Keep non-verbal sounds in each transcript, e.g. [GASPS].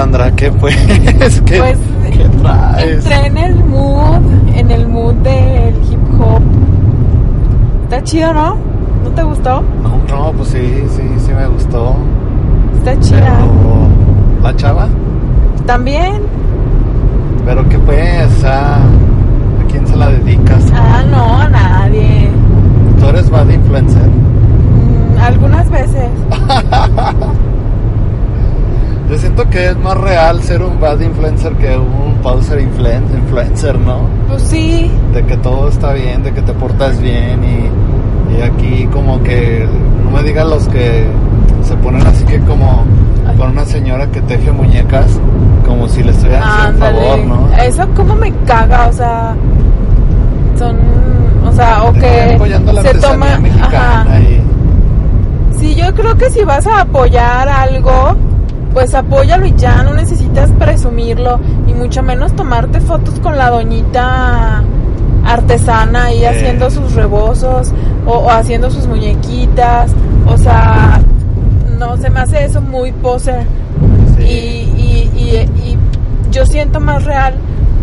Sandra, ¿qué [LAUGHS] pues? ¿Qué, Pues ¿qué traes? entré en el mood, en el mood del hip hop. Está chido, ¿no? ¿No te gustó? No, no, pues sí, sí, sí me gustó. Está chida. Pero, ¿la chava? También. Pero qué pues, ¿a quién se la dedicas? Ah, no, a nadie. ¿Tú eres bad influencer? Mm, algunas veces. [LAUGHS] Yo siento que es más real ser un bad influencer que un pauser influen- influencer, ¿no? Pues sí. De que todo está bien, de que te portas bien y, y aquí como que, no me digan los que se ponen así que como con una señora que teje muñecas, como si le estuvieran haciendo un favor, ¿no? Eso como me caga, o sea, son, o sea, o que se toma, ajá. y Sí, yo creo que si vas a apoyar algo, pues apóyalo y ya, no necesitas presumirlo y mucho menos tomarte fotos con la doñita artesana ahí haciendo sus rebozos o, o haciendo sus muñequitas, o sea, no se me hace eso muy poser Sí. y, y, y, y yo siento más real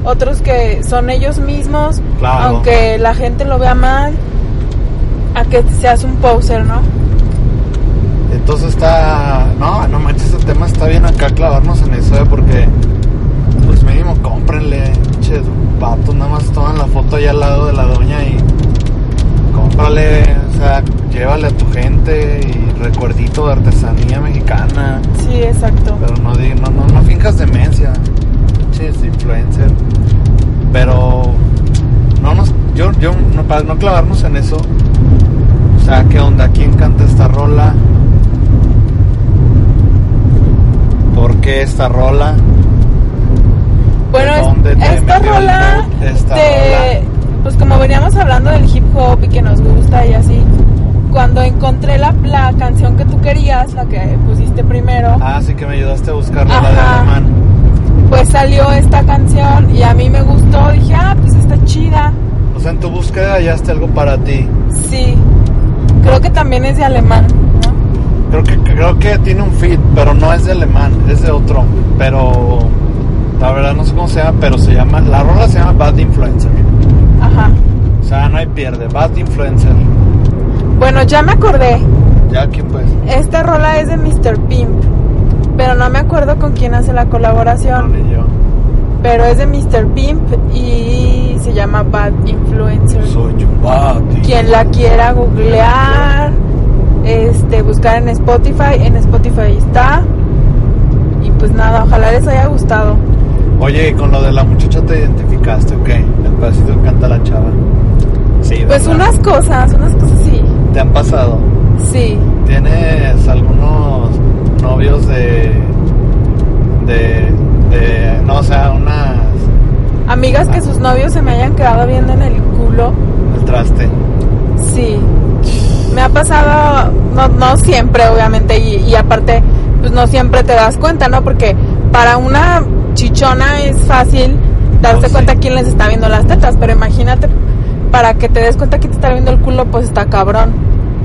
otros que son ellos mismos, Claro. aunque la gente lo vea mal, a que seas un poser, ¿no? Entonces está. No, no manches, ese tema está bien acá clavarnos en eso, ¿eh? porque. Pues mínimo cómprenle, pinches vatos, nada más toman la foto ahí al lado de la doña y. Cómprale, o sea, llévale a tu gente y recuerdito de artesanía mexicana. Sí, exacto. Pero no, no, no, no finjas demencia, pinches influencer. Pero. No nos. Yo, yo, no, para no clavarnos en eso. O sea, ¿qué onda? ¿Quién canta esta rola? ¿Por qué esta rola? Bueno, ¿De es- dónde te esta rola, mood esta de- pues como veníamos hablando del hip hop y que nos gusta y así, cuando encontré la, la canción que tú querías, la que pusiste primero, Ah, sí que me ayudaste a buscarla la de alemán. pues salió esta canción y a mí me gustó, dije, ah, pues está chida, O sea, en tu búsqueda hallaste algo para ti. sí, creo que también es de alemán. Creo que, creo que tiene un feed, pero no es de alemán, es de otro. Pero la verdad no sé cómo se llama, pero se llama, la rola se llama Bad Influencer. Ajá. O sea, no hay pierde, Bad Influencer. Bueno, ya me acordé, Ya aquí pues. esta rola es de Mr. Pimp, pero no me acuerdo con quién hace la No, colaboración. ni yo. Pero es de Mr. Pimp y se llama Bad Influencer. Soy un bad. Quien la quiera googlear, este, buscar en Spotify, en Spotify está. Y pues nada, ojalá les haya gustado. Oye, y con lo de la muchacha te identificaste, ¿ok? El pedacito que canta la chava. Sí, Pues ¿verdad? unas cosas, unas cosas sí. ¿Te han pasado? Sí. ¿Tienes algunos novios de. de. de. no, o sea, unas. Amigas que sus novios se me hayan quedado viendo en el culo. el traste? Sí. Me ha pasado, no, no siempre, obviamente, y, y aparte, pues no siempre te das cuenta, ¿no? Porque para una chichona es fácil darse cuenta quién les está viendo las tetas, pero imagínate, para que te des cuenta quién te está viendo el culo, pues está cabrón.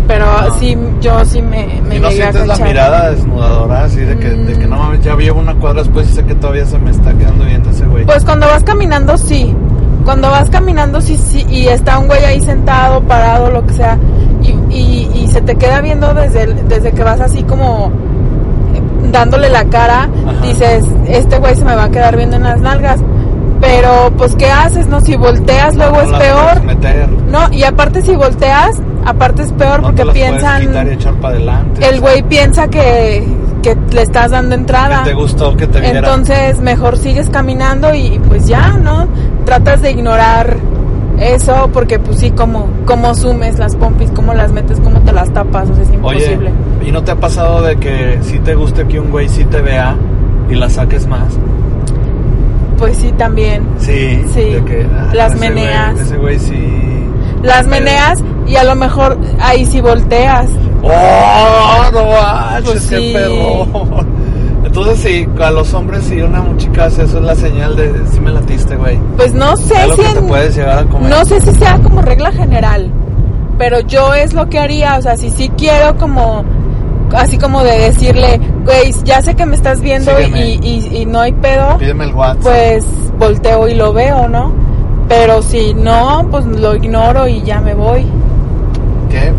Pero No. sí, yo sí me, me ¿Y no llegué a sientes la cachar. mirada desnudadora así de que, de que Mm. no mames, ya llevo una cuadra después y sé que todavía se me está quedando viendo ese güey? Pues cuando vas caminando, sí. Cuando vas caminando, sí, sí. Y está un güey ahí sentado, parado, lo que sea. Y, y, se te queda viendo desde, el- desde que vas así como eh, dándole la cara. Ajá. Dices, este güey se me va a quedar viendo en las nalgas. Pero, pues, ¿qué haces? No, si volteas, luego No es peor. meter, No, y aparte, si volteas, aparte es peor no porque piensan. puedes quitar y echar para adelante. El güey piensa que, que le estás dando entrada. Que te gustó que te viera. Entonces, mejor sigues caminando y pues ya, ¿no? Tratas de ignorar eso porque pues sí, como, como sumes las pompis, cómo las metes, cómo te las tapas, o sea, es Oye, imposible. ¿y no te ha pasado de que si te guste que un güey sí te vea y la saques más? Pues sí, también. Sí. Sí. de que, ah, Las ese meneas. güey- ese güey sí. Las meneas y a lo mejor ahí sí volteas. ¡Oh, no manches, Pues qué sí. Entonces, sí, a los hombres, si una muchica hace eso, es la señal de si me latiste, güey. Pues no sé Es si te puedes llegar a comer. no sé si sea como regla general, pero yo es lo que haría, o sea, si sí quiero como así como de decirle, güey, ya sé que me estás viendo y, y- y no hay pedo, Pídeme el WhatsApp. pues volteo y lo veo, ¿no? Pero si no, pues lo ignoro y ya me voy. ¿Qué?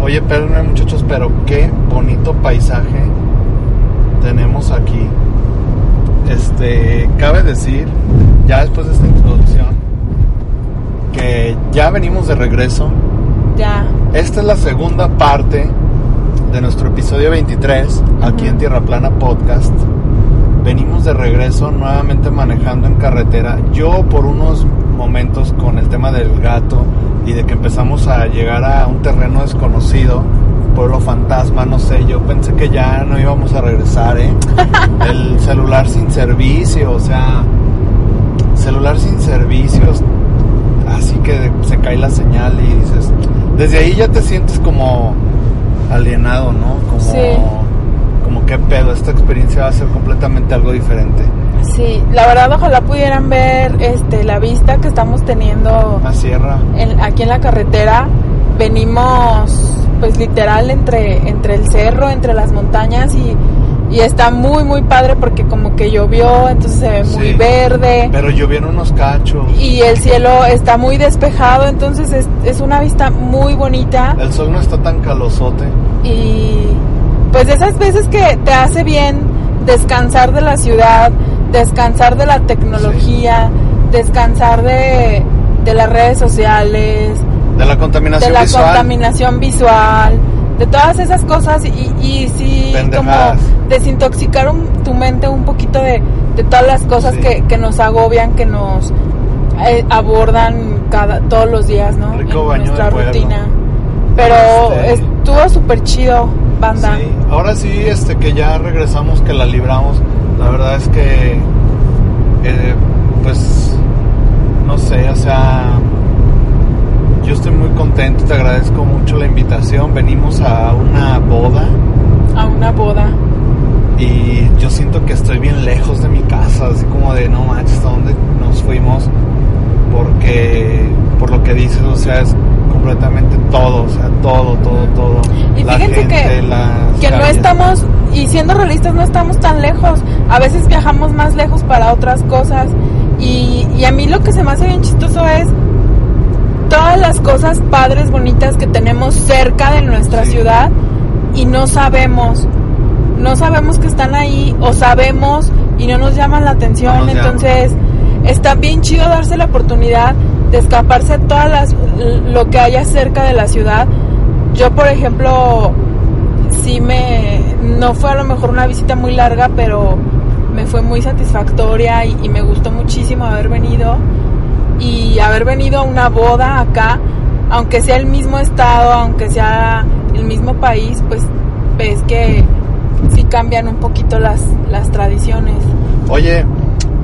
Oye, espérenme muchachos, pero qué bonito paisaje tenemos aquí. Este, cabe decir, ya después de esta introducción, que ya venimos de regreso. Ya. Esta es la segunda parte de nuestro episodio 23, aquí en Tierra Plana Podcast. Venimos de regreso nuevamente manejando en carretera. Yo por unos momentos con el tema del gato y de que empezamos a llegar a un terreno desconocido, pueblo fantasma, no sé, yo pensé que ya no íbamos a regresar, ¿eh? [LAUGHS] El celular sin servicio, o sea, celular sin servicios, así que se cae la señal y dices, desde ahí ya te sientes como alienado, ¿no? Como, Sí. como qué pedo, esta experiencia va a ser completamente algo diferente. Sí, la verdad ojalá pudieran ver este la vista que estamos teniendo Una sierra, en- aquí en la carretera. Venimos pues literal entre entre el cerro, entre las montañas y, y está muy muy padre porque como que llovió, entonces se ve muy verde. Pero llovieron unos cachos, y el cielo está muy despejado, entonces es, es una vista muy bonita. El sol no está tan calosote. y pues de esas veces que te hace bien descansar de la ciudad, descansar de la tecnología, descansar de, de las redes sociales, De la de contaminación la visual. contaminación visual, de todas esas cosas y, y sí como desintoxicar un- tu mente un poquito de, de todas las cosas Sí. que, que nos agobian, que nos eh, abordan cada todos los días, ¿no? Rico en baño de nuestra rutina. Pero Este- estuvo súper chido, banda. Sí, ahora sí, este, que ya regresamos, que la libramos. La verdad es que, eh, pues, no sé, o sea, yo estoy muy contento, te agradezco mucho la invitación. Venimos a una boda A una boda. y yo siento que estoy bien lejos de mi casa, así como de no manches, ¿a dónde nos fuimos? Porque, por lo que dices, o sea, es completamente todo, o sea, todo, todo, todo. Y La fíjense gente, que, las que no estamos, y siendo realistas, no estamos tan lejos. A veces viajamos más lejos para otras cosas. Y, y a mí lo que se me hace bien chistoso es todas las cosas padres, bonitas que tenemos cerca de nuestra Sí. ciudad y no sabemos. No sabemos que están ahí o sabemos y no nos llaman la atención. No. Entonces, está bien chido darse la oportunidad de escaparse todas las lo que haya cerca de la ciudad. Yo, por ejemplo, sí me no fue a lo mejor una visita muy larga, pero me fue muy satisfactoria y, y me gustó muchísimo haber venido y haber venido a una boda acá, aunque sea el mismo estado, aunque sea el mismo país, pues ves que sí cambian un poquito las, las tradiciones. Oye,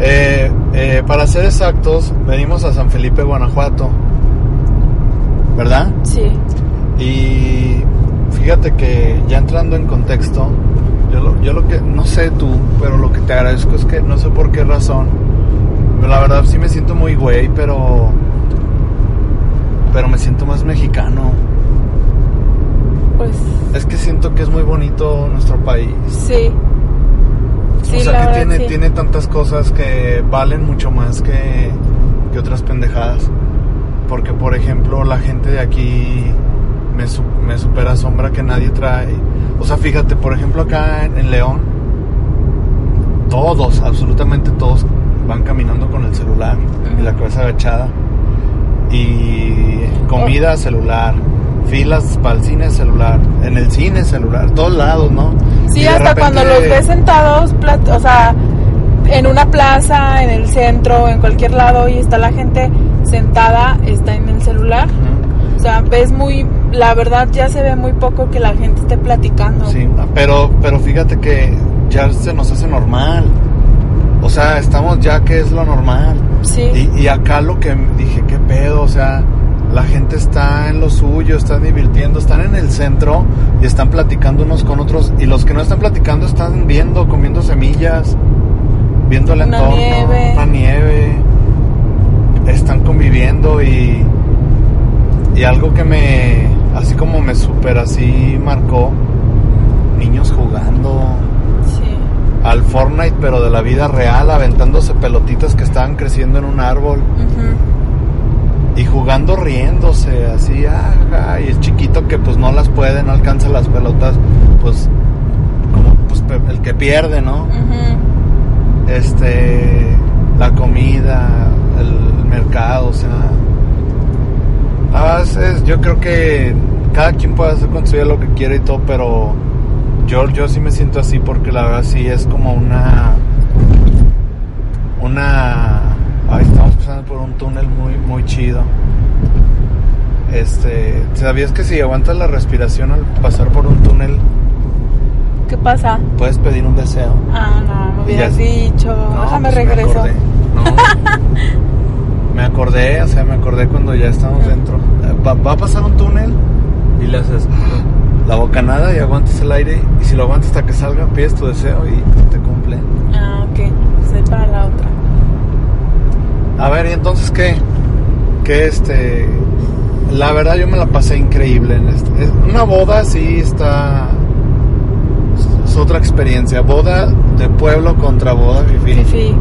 eh, eh, para ser exactos, venimos a San Felipe, Guanajuato, ¿verdad? Sí, Y fíjate que ya entrando en contexto, yo lo, yo lo que, no sé tú, pero lo que te agradezco es que no sé por qué razón, la verdad sí me siento muy güey, pero, pero me siento más mexicano. pues Es que siento que es muy bonito nuestro país. sí. Sí, o sea la que verdad, tiene, sí. tiene tantas cosas que valen mucho más que, que otras pendejadas. Porque, por ejemplo, la gente de aquí me, me supera asombra que nadie trae. O sea, fíjate, por ejemplo, acá en, en León, todos, absolutamente todos, van caminando con el celular y la cabeza agachada. Y comida, celular. Filas para el cine, celular. En el cine, celular. Todos lados, ¿no? Sí, Y hasta cuando los ves sentados, o sea, en una plaza, en el centro, en cualquier lado y está la gente sentada, está en el celular. O sea, ves muy, la verdad ya se ve muy poco que la gente esté platicando. Sí, pero, pero fíjate que ya se nos hace normal. O sea, estamos ya que es lo normal. Sí. Y, y acá lo que dije, qué pedo, o sea, la gente está en lo suyo, están divirtiendo, están en el centro y están platicando unos con otros. Y los que no están platicando están viendo, comiendo semillas, viendo el Una entorno, nieve. una nieve. Están conviviendo y, y algo que me, así como me super así marcó, niños jugando Sí. Al Fortnite, pero de la vida real, aventándose pelotitas que estaban creciendo en un árbol. Y jugando riéndose, así, ajá, y el chiquito que pues no las puede, no alcanza las pelotas, pues como pues, el que pierde, ¿no? Este, la comida, el mercado, o sea, a veces yo creo que cada quien puede hacer con su vida lo que quiere y todo, pero yo, yo sí me siento así porque la verdad sí es como una, una, ay, estamos pasando por un túnel muy, muy chido. Este, ¿sabías que si aguantas la respiración al pasar por un túnel ¿Qué pasa? puedes pedir un deseo? Ah, no, me Y ya- hubieras dicho. No, Déjame pues, regreso. Me acordé. No. [LAUGHS] me acordé, o sea, me acordé cuando ya estamos dentro. Va, va a pasar un túnel y le haces la bocanada y aguantas el aire. Y si lo aguantas hasta que salga, pides tu deseo y te cumple. Ah, ok. Pues para la otra. A ver, ¿y entonces qué? Que este. La verdad, yo me la pasé increíble en este. es- Una boda sí está. Es otra experiencia. Boda de pueblo contra boda fifi. Fifi.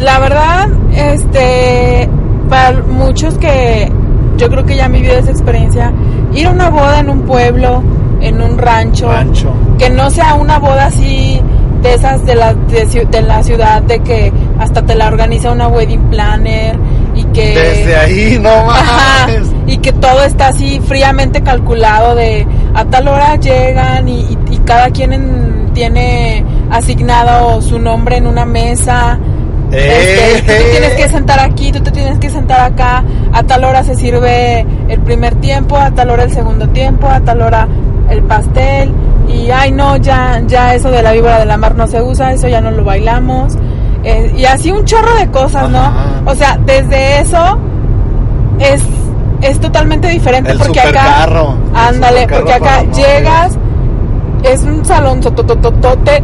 La verdad, este, para muchos que yo creo que ya han vivido esa experiencia, ir a una boda en un pueblo, en un rancho, Rancho. que no sea una boda así de esas de la, de, de la ciudad, de que hasta te la organiza una wedding planner y que... Desde ahí, no Ajá, mames. y que todo está así fríamente calculado de a tal hora llegan y, y- y cada quien en- tiene asignado su nombre en una mesa. Este, tú te Eh. tienes que sentar aquí, tú te tienes que sentar acá, a tal hora se sirve el primer tiempo, a tal hora el segundo tiempo, a tal hora el pastel y ay no, ya, ya eso de la víbora de la mar no se usa, eso ya no lo bailamos. Eh, y así un chorro de cosas, ¿no? Ajá. O sea, desde eso es, es totalmente diferente El porque acá ándale porque acá llegas es un salón totototote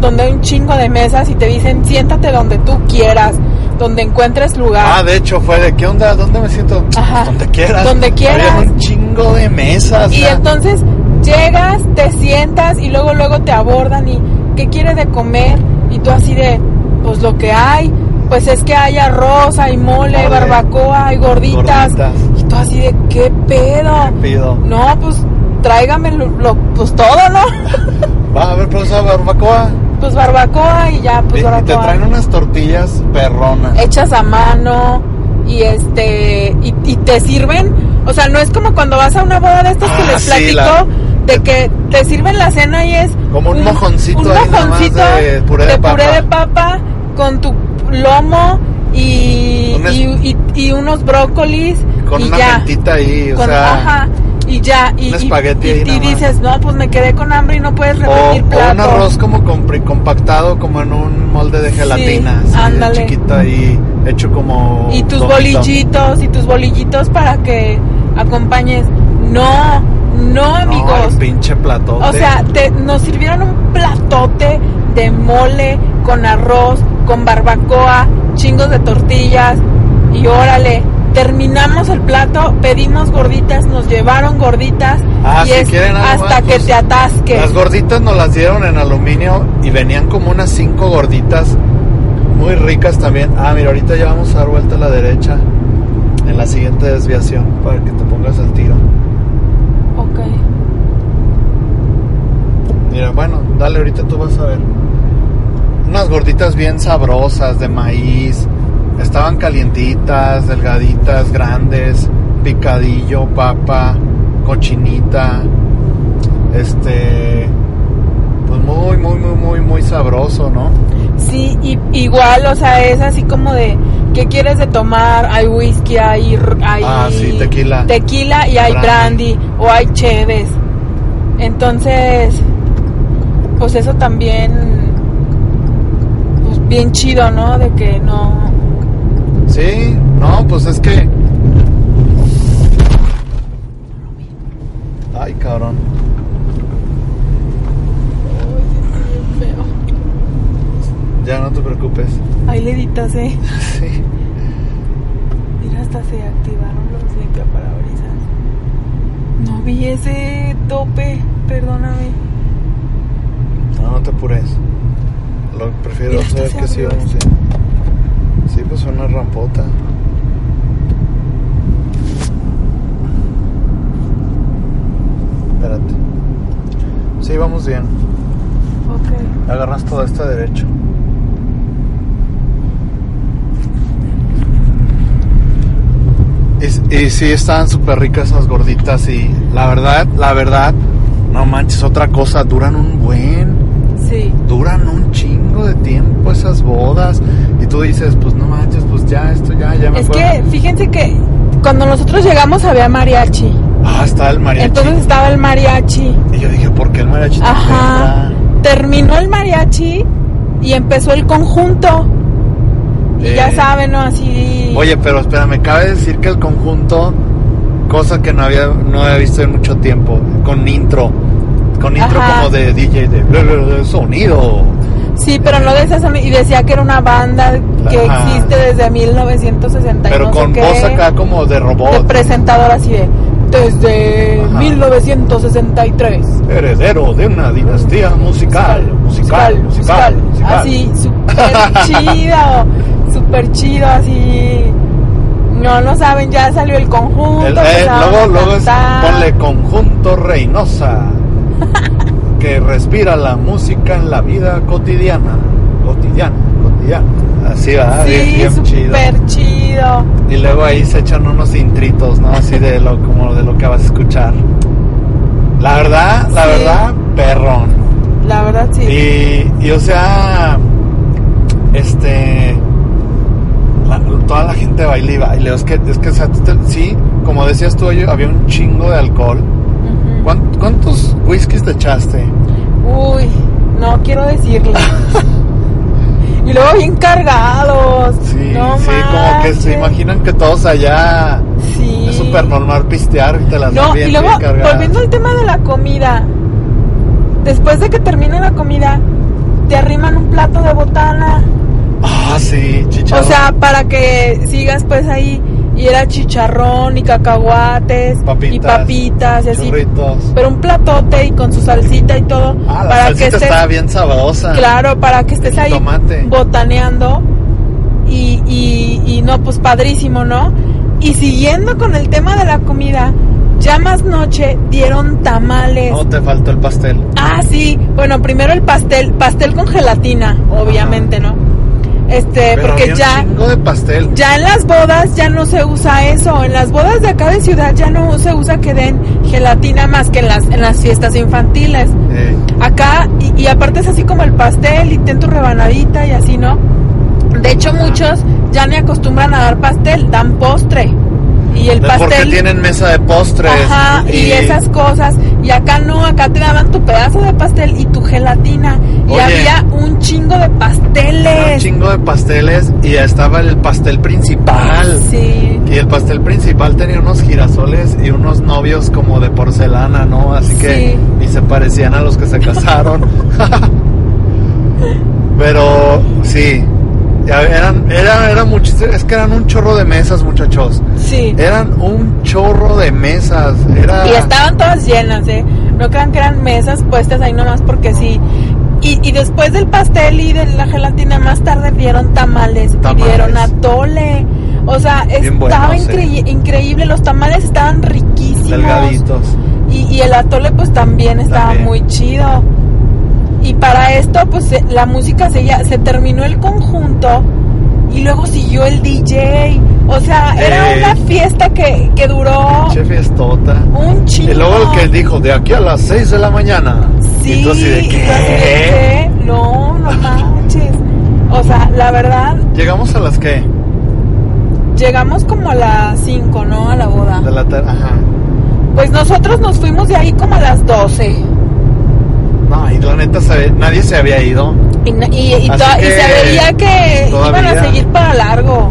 donde hay un chingo de mesas y te dicen siéntate donde tú quieras donde encuentres lugar Ah, de hecho fue de qué onda, ¿dónde me siento? Ajá. Donde quieras. Donde quieras. Había un chingo de mesas. y entonces llegas te sientas y luego luego te abordan y qué quieres de comer y tú así de pues lo que hay pues es que hay arroz hay mole, Mole. barbacoa hay gorditas. Gorditas. y tú así de qué pedo Pido. No, pues tráigame lo, lo- pues todo, ¿no? [LAUGHS] Va a ver, profesor Barbacoa. Pues barbacoa y ya, Y- pues y te barbacoa. traen unas tortillas perronas. Hechas a mano y este y, y te sirven, o sea, no es como cuando vas a una boda de estas que Ah, les sí, platico la- de que te sirven la cena y es Como un mojoncito un nada más mojoncito de puré de puré papa. de papa con tu lomo y, Un y, y- y unos brócolis Con y una ya. mentita ahí, o Con- sea. ajá, y ya, y, y- y- y dices, no, pues me quedé con hambre y no puedes O, repetir o plato. un arroz como compactado como en un molde de gelatina, así de ándale. chiquito ahí, hecho como y tus bolillitos y tus bolillitos para que acompañes. No, no No, amigos. el pinche platote. o sea, te, nos sirvieron un platote de mole con arroz, con barbacoa, chingos de tortillas y órale. Terminamos el plato, pedimos gorditas, nos llevaron gorditas Ah, y si es quieren algo hasta más, que pues, te atasques. Las gorditas nos las dieron en aluminio y venían como unas cinco gorditas muy ricas también. Ah, mira, ahorita ya vamos a dar vuelta a la derecha en la siguiente desviación para que te pongas al tiro. Ok. Mira, bueno, dale, ahorita tú vas a ver. Unas gorditas bien sabrosas de maíz. Estaban calientitas, delgaditas, grandes, picadillo, papa, cochinita. Este, pues muy, muy, muy, muy, muy sabroso, ¿no? Sí, y, igual, o sea, es así como de, ¿qué quieres de tomar? Hay whisky, hay, hay Ah, sí, tequila. tequila y hay Brandy. brandy, o hay cheves. Entonces, pues eso también, pues bien chido, ¿no? De que no... Sí, no, pues es que. Ay, cabrón. Ya no te preocupes. Ahí le editas, ¿eh? [LAUGHS] Sí. Mira, hasta se activaron los limpiaparabrisas. No vi ese tope, perdóname. no te apures. Lo prefiero Mira, saber se que sí vamos. Sí, pues una rampota. Espérate. Sí, vamos bien. Ok. Agarras todo este derecho. Y, y sí, estaban súper ricas esas gorditas y la verdad, la verdad, no manches, otra cosa, duran un buen, Sí. duran un chingo de tiempo esas bodas y tú dices, pues no manches, pues ya esto ya, ya me Es que fíjense que cuando nosotros llegamos había mariachi. Ah, está el mariachi. Entonces estaba el mariachi. Y yo dije, ¿por qué el mariachi Ajá. Terminó el mariachi y empezó el conjunto. Y Eh. ya saben, ¿no? Así. Oye, pero espera, me cabe decir que el conjunto, cosa que no había, no había visto en mucho tiempo, con intro, con intro Ajá. como de DJ de, sonido. Sí, pero no de esas. Y decía que era una banda que Ajá. existe desde 1960. y Pero no con qué, voz acá como de De robot. presentador así de. Desde Ajá. 1963. Heredero de una dinastía musical, musical, musical, musical. Así, súper [LAUGHS] chido, súper chido, así. No, no saben, ya salió el conjunto. El- eh, luego, luego es, ponle conjunto Reynosa, que respira la música en la vida cotidiana, cotidiana, cotidiana. Así va, bien, Sí, bien chido. súper chido. Y luego ahí se echan unos intritos, ¿no? Así de lo como de lo que vas a escuchar. La verdad, la Sí. verdad, perrón. La verdad, sí. Y, y, o sea, este, la- toda la gente baila y baila. Es que, es que, o sea, sí, como decías tú, había un chingo de alcohol. Ujú. ¿Cuán- ¿Cuántos whiskies te echaste? Uy, no quiero decirle. [LAUGHS] y luego bien cargados. Sí, no sí, como que se imaginan que todos allá Sí. es súper normal pistear y te las No, bien, y luego, bien volviendo al tema de la comida, después de que termine la comida, te arriman un plato de botana. Ah, sí, chicharrón. O sea, para que sigas pues ahí. Y era chicharrón y cacahuates y Papitas, y así. churritos. Pero un platote y con su salsita y todo. Ah, la para que salsita estés, estaba bien sabrosa. Claro, para que estés ahí botaneando. Y, y, y no, pues padrísimo, ¿no? Y siguiendo con el tema de la comida, ya más noche dieron tamales. No, te faltó el pastel. Ah, sí. Bueno, primero el pastel, pastel con gelatina, obviamente, ¿no? Este, Pero porque ya de pastel. ya en las bodas ya no se usa eso. En las bodas de acá de ciudad ya no se usa que den gelatina más que en las en las fiestas infantiles. Eh, Acá y, y aparte es así como el pastel y ten tu rebanadita y así, ¿no? De hecho muchos ya ni acostumbran a dar pastel, dan postre. Y el de- porque pastel tienen mesa de postres. Ajá, y, esas cosas. Y acá no, acá te daban tu pedazo de pastel y tu gelatina. Y había un chingo de Un pasteles. chingo de pasteles y estaba el pastel principal. Sí. Y el pastel principal tenía unos girasoles y unos novios como de porcelana, ¿no? Así que Sí. y se parecían a los que se casaron. [LAUGHS] [LAUGHS] Pero sí, eran, era, era muchis- es que eran un chorro de mesas, muchachos. Sí. Eran un chorro de mesas. Era Y estaban todas llenas, ¿eh? No crean que eran mesas puestas ahí nomás porque sí. Y, y después del pastel y de la gelatina, más tarde dieron tamales, Tamales. y dieron atole. O sea, Bien estaba buenos, incre- increíble. Los tamales estaban riquísimos. delgaditos. Y, y el atole pues también estaba También. muy chido. Y para esto pues se- la música se, ya, se terminó el conjunto y luego siguió el DJ. O sea, era Eh. una fiesta que, que duró Che fiestota. un chingo. Y luego el que dijo, de aquí a las 6 de la mañana. Sí, así de, ¿qué? ¿qué? No, no [LAUGHS] manches. O sea, la verdad, Llegamos a las que? llegamos como a las 5, ¿no? A la boda. De la tar- Ajá. Pues nosotros nos fuimos de ahí como a las 12. No, y la neta se nadie se había ido. Y, se veía que iban a seguir para largo.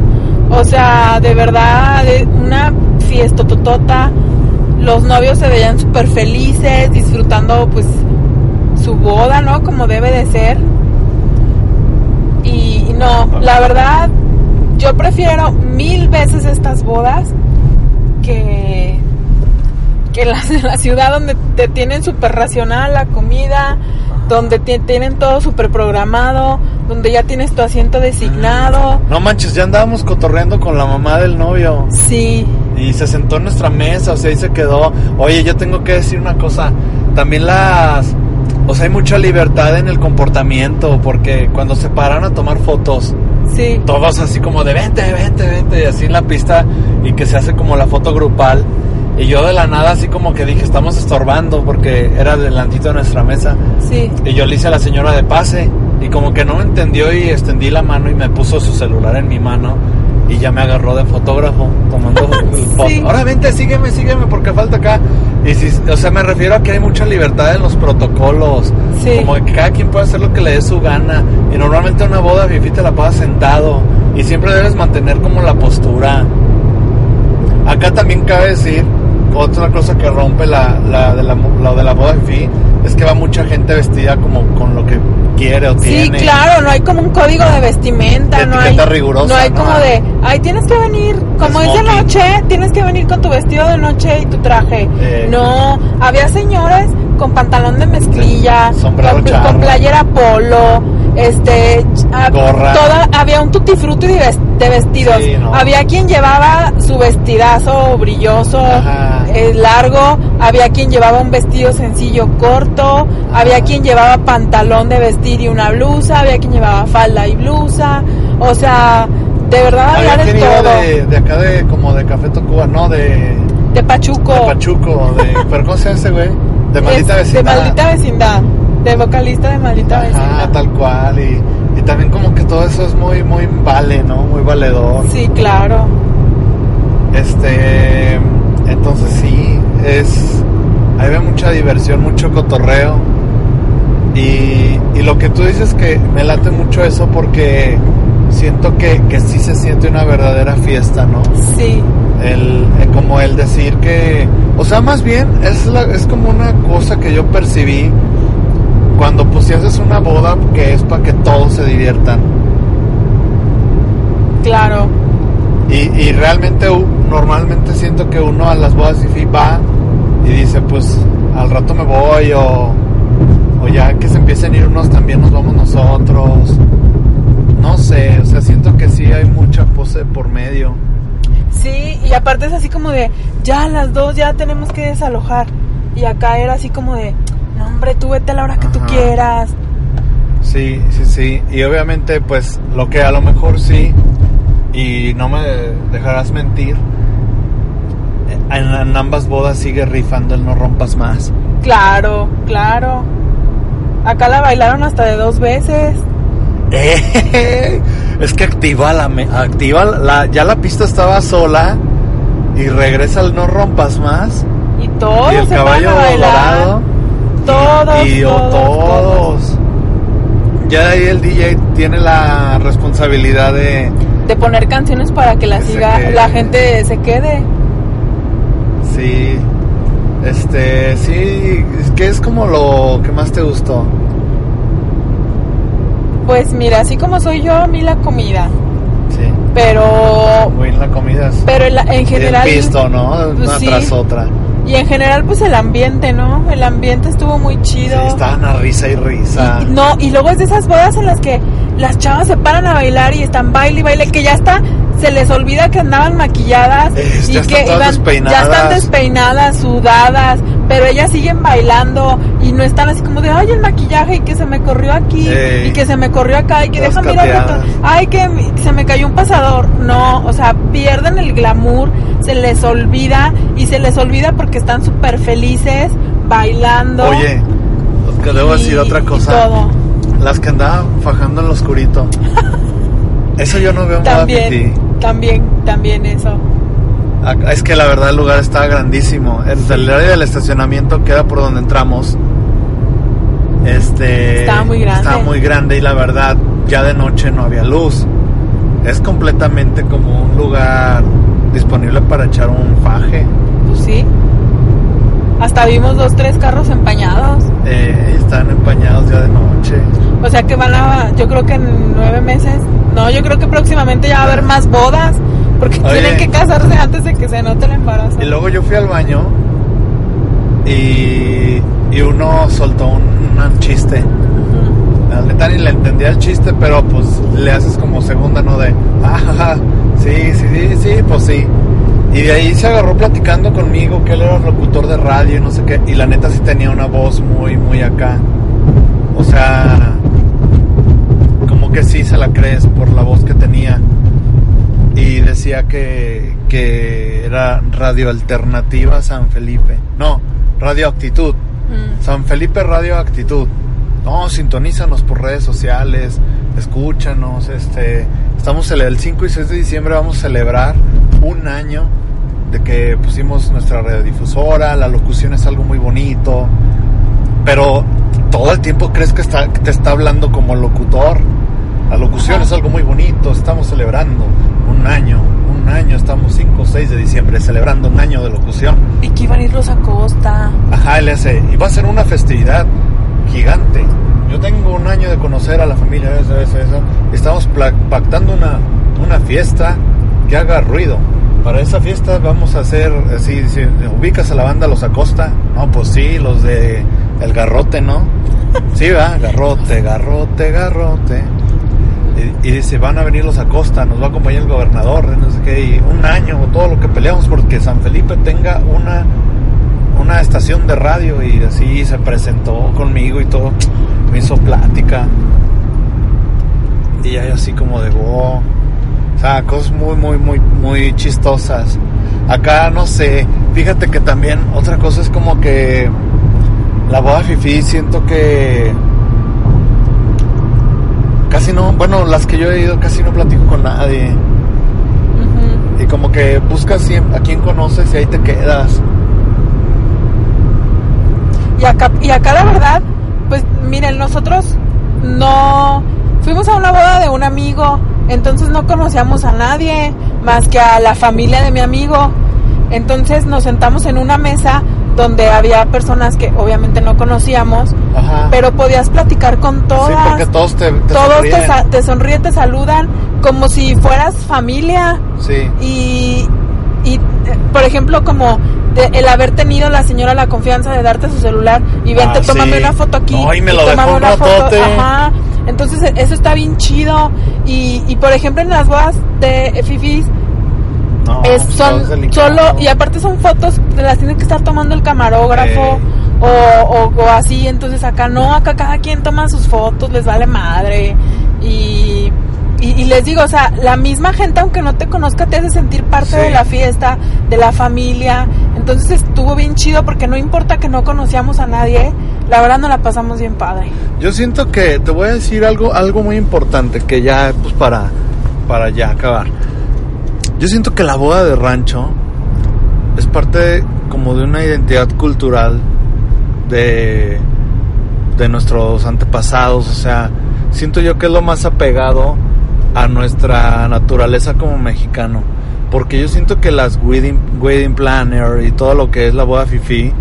O sea, de verdad, de- una fiesta totota. Los novios se veían súper felices, disfrutando pues su boda, ¿no? Como debe de ser. Y y no, la verdad, yo prefiero mil veces estas bodas que, que [LAUGHS] la ciudad donde te tienen súper racional la comida, donde ti- tienen todo súper programado, donde ya tienes tu asiento designado. No manches, ya andábamos cotorreando con la mamá del novio. Sí, Y se sentó en nuestra mesa, o sea, ahí se quedó. Oye, yo tengo que decir una cosa. También las... O sea, hay mucha libertad en el comportamiento, porque cuando se paran a tomar fotos, sí. todos así como de vente, vente, vente, y así en la pista, y que se hace como la foto grupal. Y yo de la nada así como que dije, estamos estorbando, porque era delantito de nuestra mesa. Sí, Y yo le hice a la señora de pase, y como que no me entendió y extendí la mano y me puso su celular en mi mano. Y ya me agarró de fotógrafo, tomando fotos. [LAUGHS] Sí. Ahora vente, sígueme, sígueme, porque falta acá. Y si, o sea, me refiero a que hay mucha libertad en los protocolos. Sí. Como que cada quien puede hacer lo que le dé su gana. Y normalmente una boda fifi te la pasas sentado. Y siempre debes mantener como la postura. Acá también cabe decir, otra cosa que rompe la, la, de, la, la de la boda fifi, es que va mucha gente vestida como con lo que quiere o sí, tiene. claro, no hay como un código de vestimenta, De no hay, rigurosa, no hay no como de, ay, tienes que venir, como es de noche, tienes que venir con tu vestido de noche y tu traje. Eh. No, había señores con pantalón de mezclilla, Sombrero con, charro. con playera polo, este, ah, Gorra. toda, había un tutti frutti de, ves- de vestidos. Sí, no. Había quien llevaba su vestidazo brilloso, Ajá. Eh, largo, había quien llevaba un vestido sencillo corto, había quien llevaba pantalón de vestir y una blusa, había quien llevaba falda y blusa, o sea, de verdad había Había de quien iba todo. de, de acá de como de Café Tacuba, no, de, De Pachuco. de Pachuco, de, pero ¿cómo se llama ese güey? De maldita Es- vecindad. De maldita vecindad. De vocalista de maldita Ajá, vecindad. tal cual. Y, y también como que todo eso es muy, muy vale, ¿no? Muy valedor. Sí, claro. Este, entonces sí, es, ahí ve mucha diversión, mucho cotorreo. Y, y lo que tú dices que me late mucho eso porque siento que, que sí se siente una verdadera fiesta, ¿no? Sí. El, eh, como el decir que, o sea, más bien es, la- es como una cosa que yo percibí cuando pues si haces una boda que es para que todos se diviertan. Claro. Y, y realmente normalmente siento que uno a las bodas y va y dice pues al rato me voy o, o ya que se empiecen a ir unos también nos vamos nosotros. No sé, o sea, siento que sí hay mucha pose por medio. Sí, y aparte es así como de, ya a las dos ya tenemos que desalojar. Y acá era así como de, no hombre, tú vete a la hora que tú quieras. Sí, sí, sí. Y obviamente, pues, lo que a lo mejor sí, y no me dejarás mentir, en, en ambas bodas sigue rifando el no rompas más. Claro, claro. Acá la bailaron hasta de dos veces. Eh, [LAUGHS] es que activa la, me- activa la, ya la pista estaba sola y regresa el no rompas más. Y todos y el se van caballo a bailar. dorado. Todos, y, y o todos, todos. Ya ahí el DJ tiene la responsabilidad de De poner canciones para que la Que siga, la gente se quede. Sí, este, sí, ¿qué es como lo que más te gustó? Pues mira, así como soy yo, a mí la comida. Sí, Pero, muy en la comida. pero en, la- en general. el pisto, ¿no? pues Una sí. tras otra. Y en general, pues el ambiente, ¿no? El ambiente estuvo muy Sí, chido. estaban a risa y risa. Y- no, y luego es de esas bodas en las que las chavas se paran a bailar y están baile y baile, que ya está, se les olvida que andaban maquilladas Es, y ya que están todas ya están despeinadas. sudadas, pero ellas siguen bailando y no están así como de, ay, el maquillaje y que se me corrió aquí Ey. y que se me corrió acá y que deja mirar, ay, que se me cayó un pasador. No, o sea, pierden el glamour, se les olvida y se les olvida porque están súper felices bailando. Oye, que debo decir otra cosa. Las que andaban fajando en lo oscurito. Eso yo no veo en boda También, fifí. también, también eso. Es que la verdad el lugar estaba grandísimo. El, el área del estacionamiento queda por donde entramos. Este Estaba muy grande. Estaba muy grande y la verdad ya de noche no había luz. Es completamente como un lugar disponible para echar un faje. Pues sí. Hasta vimos dos, tres carros empañados. Eh, están empañados ya de noche. O sea que van a, yo creo que en nueve meses, no, yo creo que próximamente ya va a haber más bodas. Porque Oye. tienen que casarse antes de que se note el embarazo. Y luego yo fui al baño y, y uno soltó un, un chiste. La neta ni le entendía el chiste, pero pues le haces como segunda, ¿no? De, ah, sí, sí, sí, sí, pues sí. Y de ahí se agarró platicando conmigo que él era locutor de radio y no sé qué. Y la neta sí tenía una voz muy, muy acá. O sea, como que sí se la crees por la voz que tenía. Y decía que, que era Radio Alternativa San Felipe. No, Radio Actitud. Mm. San Felipe Radio Actitud. No, sintonízanos por redes sociales, escúchanos, este, estamos el, el 5 y 6 de diciembre vamos a celebrar un año de que pusimos nuestra radiodifusora, la locución es algo muy bonito, pero todo el tiempo crees que, está, que te está hablando como locutor. La locución Ajá. es algo muy bonito, estamos celebrando un año, un año, estamos 5 o 6 de diciembre celebrando un año de locución. Y que iban a ir los Acosta. Ajá, él hace, y va a ser una festividad gigante. Yo tengo un año de conocer a la familia, eso, eso, eso. Estamos pactando una, una fiesta que haga ruido. Para esa fiesta vamos a hacer, así, dice, ubicas a la banda Los Acosta. No, pues sí, los de El Garrote, ¿no? [LAUGHS] Sí, va, Garrote, Garrote, Garrote. Y, y dice, van a venir los Acosta, nos va a acompañar el gobernador, no sé qué, y un año, todo lo que peleamos porque San Felipe tenga una una estación de radio y así se presentó conmigo y todo, me hizo plática. Y ahí así como de wow. Sea, cosas muy, muy, muy, muy chistosas. Acá no sé, fíjate que también otra cosa es como que la boda fifi siento que casi no, bueno, las que yo he ido casi no platico con nadie. Y como que buscas a quien conoces y ahí te quedas. Y acá, y acá la verdad, pues miren, nosotros no fuimos a una boda de un amigo, entonces no conocíamos a nadie más que a la familia de mi amigo. Entonces nos sentamos en una mesa donde había personas que obviamente no conocíamos, Ajá. pero podías platicar con todas. Sí, porque todos te, te todos te, sonríen. sa- te te saludan como si fueras familia Sí. y, y, eh, por ejemplo como de- el haber tenido la señora la confianza de darte su celular y vente, Ah, tómame sí. una foto aquí No, y me y lo dejó un foto ajá entonces e- eso está bien chido. Y, y por ejemplo en las bodas de Fifis No, es, son solo y aparte son fotos las tiene que estar tomando el camarógrafo Eh. o, o, o así. Entonces acá no acá cada quien toma sus fotos les vale madre. Y, y, y les digo o sea la misma gente aunque no te conozca te hace sentir parte Sí. de la fiesta de la familia. Entonces estuvo bien chido porque no importa que no conocíamos a nadie la verdad nos la pasamos bien padre Yo siento que te voy a decir algo, algo muy importante que ya, pues para, para ya acabar. Yo siento que la boda de rancho es parte como de una identidad cultural de, de nuestros antepasados. O sea, siento yo que es lo más apegado a nuestra naturaleza como mexicano. Porque yo siento que las wedding, wedding planner y todo lo que es la boda fifi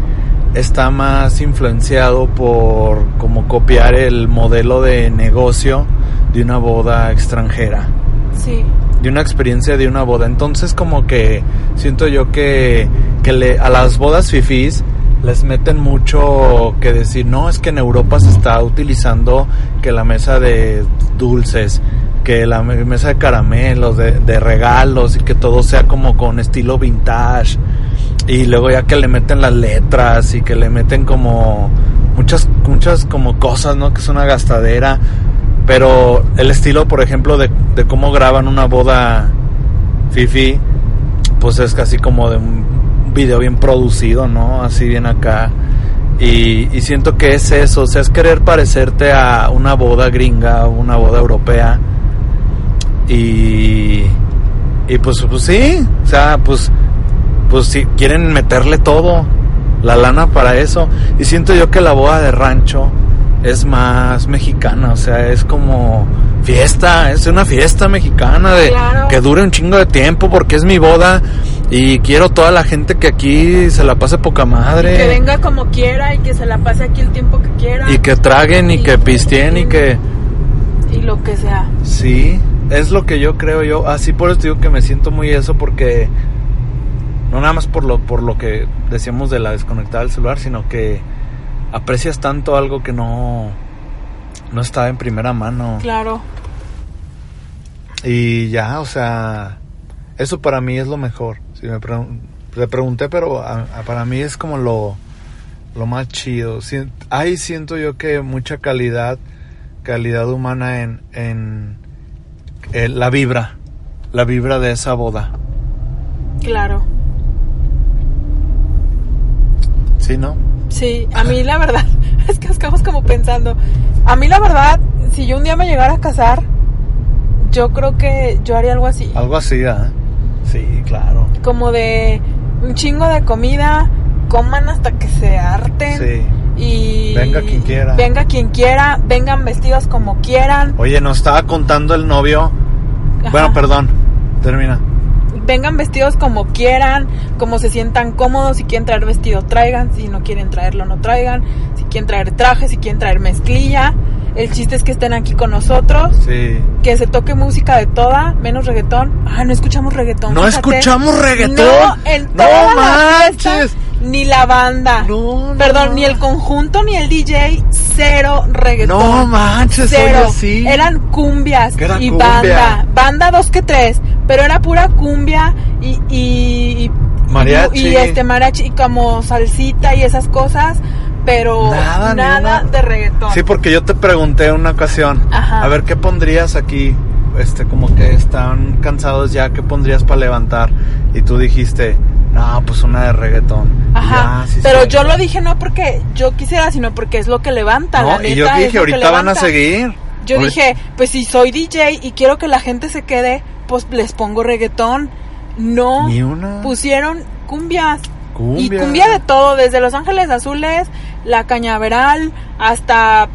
está más influenciado por como copiar el modelo de negocio de una boda extranjera sí de una experiencia de una boda. Entonces como que siento yo que, que le, a las bodas fifís les meten mucho que decir, no, es que en Europa se está utilizando que la mesa de dulces, que la me- mesa de caramelos, de, de regalos y que todo sea como con estilo vintage. Y luego ya que le meten las letras y que le meten como muchas, muchas como cosas, ¿no? Que es una gastadera. Pero el estilo, por ejemplo, de, de cómo graban una boda fifi, pues es casi como de un video bien producido, ¿no? Así bien acá. Y, siento que es eso, o sea, es querer parecerte a una boda gringa, una boda europea. Y, y pues, pues sí, o sea, pues, pues sí, quieren meterle todo, la lana para eso. Y siento yo que la boda de rancho es más mexicana, o sea, es como fiesta, es una fiesta mexicana de Claro. que dure un chingo de tiempo porque es mi boda y quiero toda la gente que aquí se la pase poca madre. que venga como quiera y que se la pase aquí el tiempo que quiera y que traguen y que pisteen y que y lo que sea sí, es lo que yo creo yo, así por eso digo que me siento muy eso porque no nada más por lo, por lo que decíamos de la desconectada del celular, sino que aprecias tanto algo que no, no está en primera mano. Claro. Y ya, o sea, eso para mí es lo mejor. Si me te pregunté, pero para mí es como lo, lo más chido. ahí siento yo que mucha calidad, calidad humana en, en, la vibra, la vibra de esa boda. Claro. Sí, ¿no? Sí, a mí la verdad, [LAUGHS] es que estamos como pensando, a mí la verdad, si yo un día me llegara a casar, yo creo que yo haría algo así. Algo así, ¿eh? Sí, claro. Como de un chingo de comida, coman hasta que se harten. Sí. Y venga quien quiera. Venga quien quiera, vengan vestidos como quieran. Oye, nos estaba contando el novio. Bueno, perdón. Termina vengan vestidos como quieran, como se sientan cómodos, si quieren traer vestido traigan, si no quieren traerlo no traigan, si quieren traer traje, si quieren traer mezclilla. El chiste es que estén aquí con nosotros. Sí. Que se toque música de toda, menos reggaetón. Ah, no escuchamos reggaetón. No escuchamos reggaetón. No, en toda no ni la banda. No, Perdón, ni el conjunto ni el DJ, cero reggaetón. No manches, cero. sí. Eran cumbias y banda. Banda dos que tres, pero era pura cumbia y, y, mariachi. Y, este mariachi y como salsita y esas cosas pero nada, de reggaetón. Sí, porque yo te pregunté una ocasión, a ver qué pondrías aquí, este, como que están cansados ya, qué pondrías para levantar, y tú dijiste, no, pues una de reggaetón. Ajá, pero yo lo dije no porque yo quisiera, sino porque es lo que levanta. No, y yo dije, ahorita van a seguir. Yo dije, pues si soy DJ y quiero que la gente se quede, pues les pongo reggaetón. No, Ni una. pusieron cumbias. Y cumbia de todo, desde Los Ángeles Azules, la cañaveral, hasta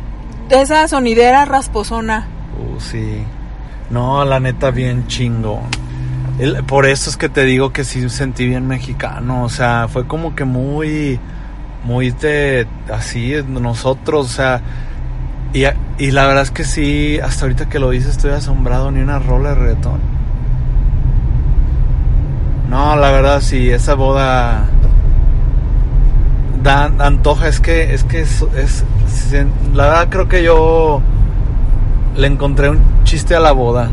esa sonidera rasposona. Uh, sí. No, la neta, bien chingo. por eso es que te digo que sí sentí bien mexicano. O sea, fue como que muy. Muy de. Así, nosotros, o sea. Y, y la verdad es que sí, hasta ahorita que lo dices, estoy asombrado. Ni una rola de reggaetón. No, la verdad sí, esa boda da antoja, es que es que es, la verdad creo que yo le encontré un chiste a la boda.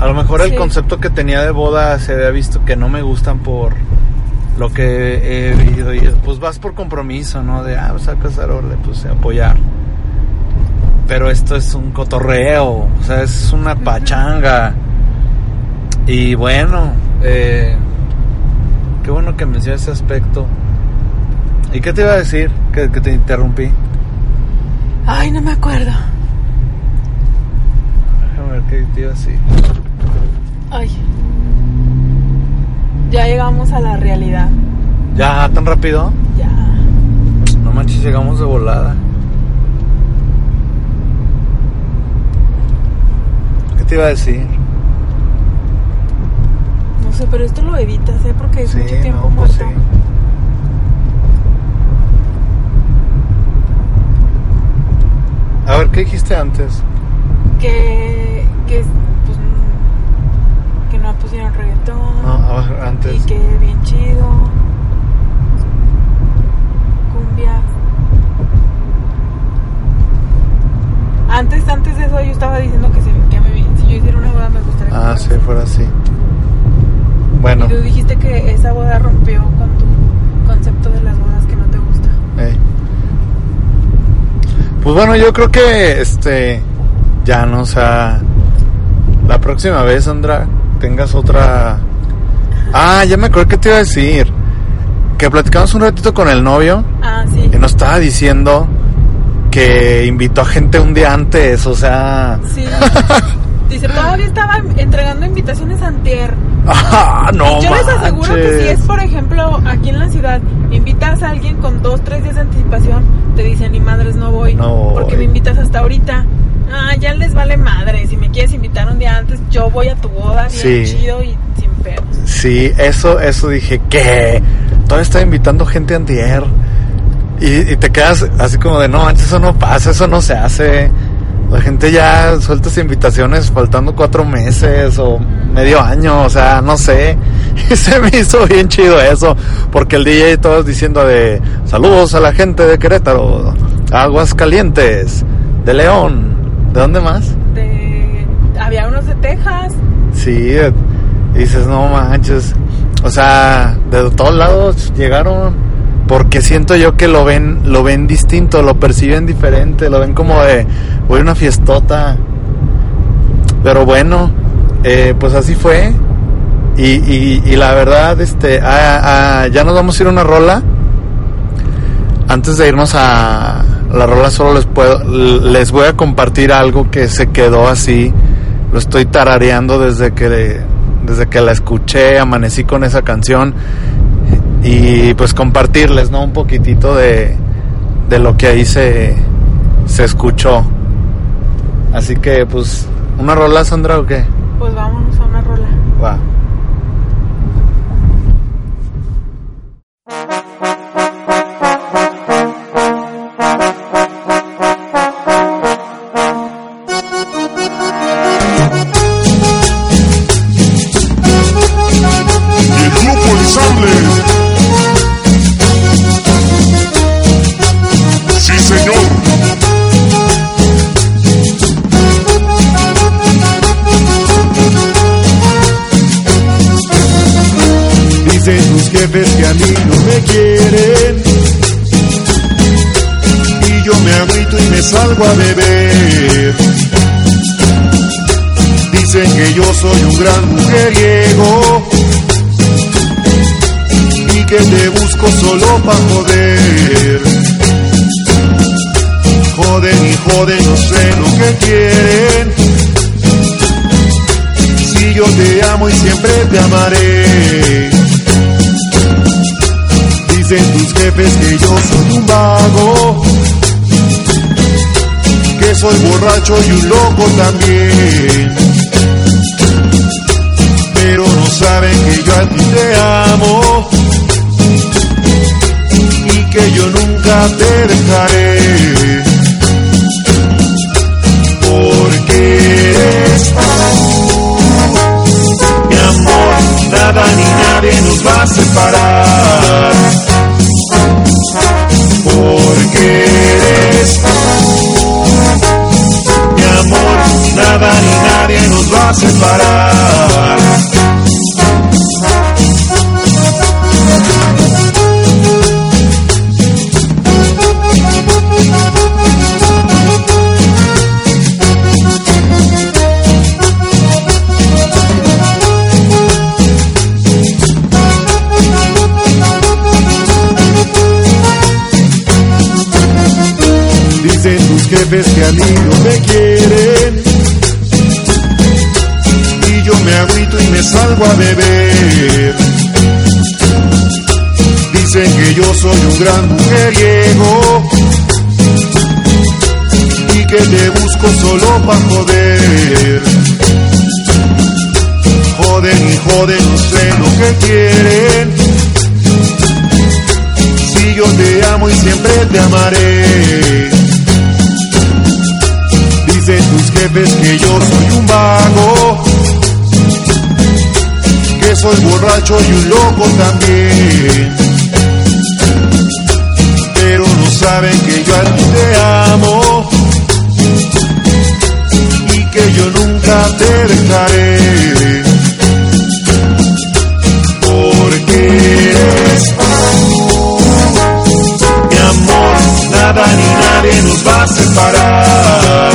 A lo mejor el concepto que tenía de boda se había visto que no me gustan por lo que he vivido y pues vas por compromiso, ¿no? De ah, vas a casar, pues apoyar. Pero esto es un cotorreo, o sea, es una pachanga. Y bueno, eh, qué bueno que mencionas ese aspecto. ¿Y qué te iba a decir? Que, te interrumpí. Ay, no me acuerdo. Déjame ver qué te iba a decir. Ay. Ya llegamos a la realidad. ¿Ya tan rápido? Ya. No manches, llegamos de volada. ¿Qué te iba a decir? No sé, pero esto lo evitas, ¿eh? Porque es mucho tiempo pues muerto. A ver, ¿qué dijiste antes? Que, que no pusieron reggaetón. No, antes. Y que bien chido. Cumbia. Antes, antes de eso yo estaba diciendo que, si, que me, si yo hiciera una boda me gustaría. Ah, sí, fuera así. Bueno. Y tú dijiste que esa boda rompió con tu concepto de las bodas que no te gusta. Pues bueno, yo creo que este ya no, o sea, la próxima vez, Sandra, tengas otra. Ah, ya me acuerdo que te iba a decir. Que platicamos un ratito con el novio. Ah, sí. Y nos estaba diciendo que invitó a gente un día antes, o sea. Sí. [LAUGHS] Dice, todavía estaba entregando invitaciones antier. Ah, no. yo les aseguro que si es, por ejemplo, aquí en la ciudad, invitas a alguien con dos, tres días de anticipación, te dicen, ni madres, no voy. No porque me invitas hasta ahorita. Ah, ya les vale madre. Si me quieres invitar un día antes, yo voy a tu boda, bien chido y sin pedos. Sí, eso, eso dije, ¿qué? Todavía está invitando gente antier. Y, y te quedas así como de, no, antes eso no pasa, eso no se hace. La gente ya suelta invitaciones faltando cuatro meses o medio año, o sea, no sé. [LAUGHS] Y se me hizo bien chido eso, porque el DJ todos diciendo de saludos a la gente de Querétaro, Aguas Calientes, de León, ¿de dónde más? De, había unos de Texas. Sí, dices, no manches, o sea, de todos lados llegaron, porque siento yo que lo ven, lo ven distinto, lo perciben diferente, lo ven como de, voy a una fiestota, pero bueno, eh, pues así fue. Y, y, y la verdad, este, ah, ah, ya nos vamos a ir a una rola. Antes de irnos a la rola, solo les puedo, les voy a compartir algo que se quedó así. Lo estoy tarareando desde que, desde que la escuché, amanecí con esa canción. Y pues compartirles, ¿no? Un poquitito de, de lo que ahí se, se escuchó. Así que, pues, ¿una rola, Sandra, o qué? Pues vámonos a una rola. Va. Borracho y un loco también. Pero no saben que yo a ti te amo y que yo nunca te dejaré. Gran mujeriego. Y que te busco solo pa' joder. Joden y joden, no sé lo que quieren. Si yo te amo y siempre te amaré. Dicen tus jefes que yo soy un vago, que soy borracho y un loco también. Saben que yo a ti te amo y que yo nunca te dejaré. Porque eres mi amor, nada ni nadie nos va a separar.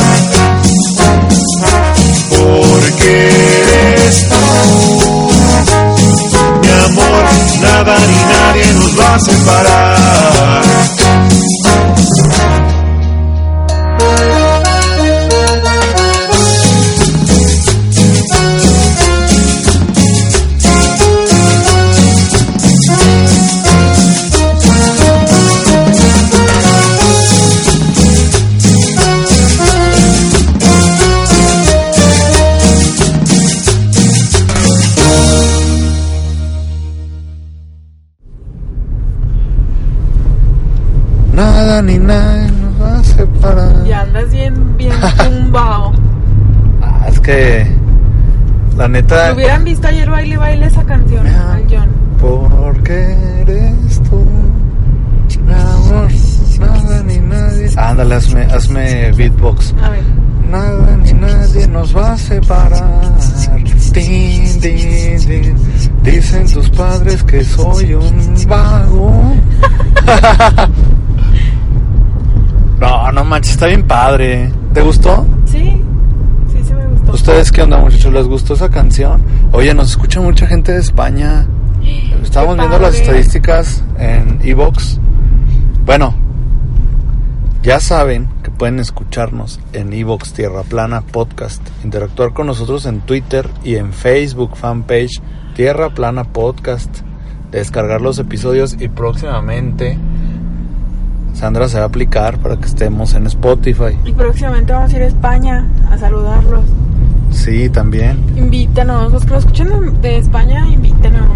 Porque eres mi amor, nada ni nadie nos va a separar. Nada ni nadie nos va a separar. Y andas bien, bien [LAUGHS] tumbado. Ah, es que la neta, Hubieran visto ayer baile baile esa canción al John. porque eres tú, mi amor, nada ni nadie. Ándale, hazme, hazme beatbox. A ver. Nada ni nadie nos va a separar. Dicen tus padres que soy un vago. [LAUGHS] [LAUGHS] no, no manches, está bien padre. ¿Te gustó? Sí, sí, sí me gustó. ¿Ustedes qué onda, muchachos? ¿Les gustó esa canción? Oye, nos escucha mucha gente de España. [GASPS] Estábamos viendo las estadísticas en Evox. Bueno, ya saben que pueden escucharnos en Evox Tierra Plana Podcast, interactuar con nosotros en Twitter y en Facebook fanpage Tierra Plana Podcast, descargar los episodios y próximamente Sandra se va a aplicar para que estemos en Spotify. Y próximamente vamos a ir a España a saludarlos. Sí, también. Invítanos, los que nos escuchan de, España, invítanos.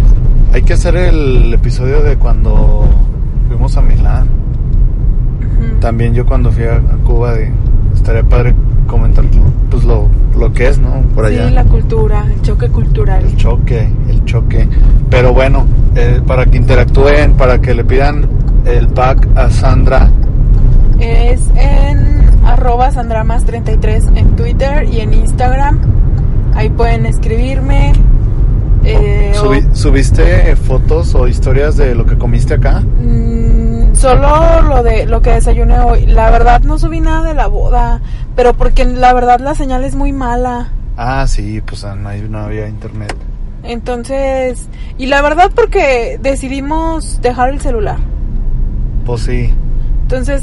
Hay que hacer el episodio de cuando fuimos a Milán. También yo cuando fui a Cuba de, estaría padre comentar pues lo, lo que es, ¿no? Por allá. Sí, la cultura, el choque cultural. El choque, el choque. Pero bueno, eh, para que interactúen, para que le pidan el pack a Sandra. Es en arroba sandramas33 en Twitter y en Instagram. Ahí pueden escribirme. Eh, o- Subi- ¿Subiste fotos o historias de lo que comiste acá? Mm, solo lo de lo que desayuné hoy. La verdad no subí nada de la boda, pero porque la verdad la señal es muy mala. Ah, sí, pues no, hay- no había internet. Entonces, y la verdad porque decidimos dejar el celular. Pues sí, Entonces,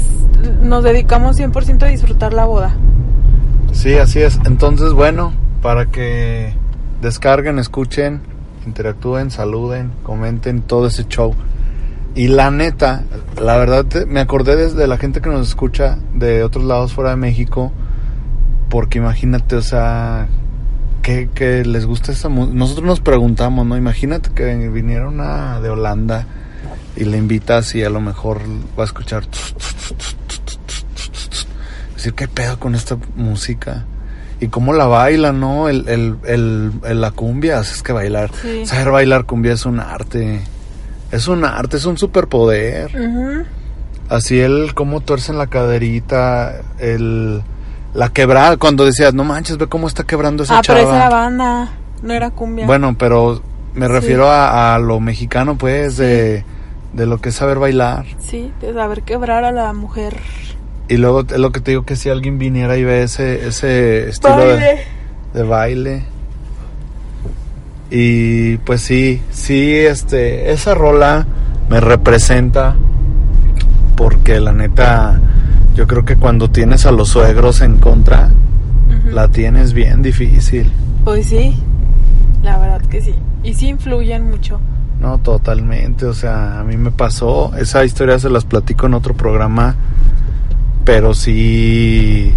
nos dedicamos 100% a disfrutar la boda. Sí, así es. Entonces, bueno, para que descarguen, escuchen, interactúen, saluden, comenten todo ese show. Y la neta, la verdad, me acordé desde la gente que nos escucha de otros lados fuera de México, porque imagínate, o sea, que, que les gusta esa música. Nosotros nos preguntamos, ¿no? Imagínate que viniera una de Holanda y le invitas y a lo mejor va a escuchar decir qué pedo con esta música y cómo la baila no el, el, el, el- la cumbia es que bailar Sí. saber bailar cumbia es un arte es un arte es un superpoder así el cómo tuercen la caderita el la quebrada cuando decías no manches ve cómo está quebrando esa Ah, pero chava esa era banda, no era cumbia. bueno pero me Sí. refiero a, a lo mexicano pues de de lo que es saber bailar Sí, de saber quebrar a la mujer. y luego es lo que te digo que si alguien viniera y ve ese ese estilo de- de baile. Y pues sí, sí, este, esa rola me representa porque la neta, yo creo que cuando tienes a los suegros en contra, la tienes bien difícil. Pues sí, la verdad que sí. Y sí influyen mucho. No, totalmente, o sea, a mí me pasó, esa historia se las platico en otro programa, pero sí,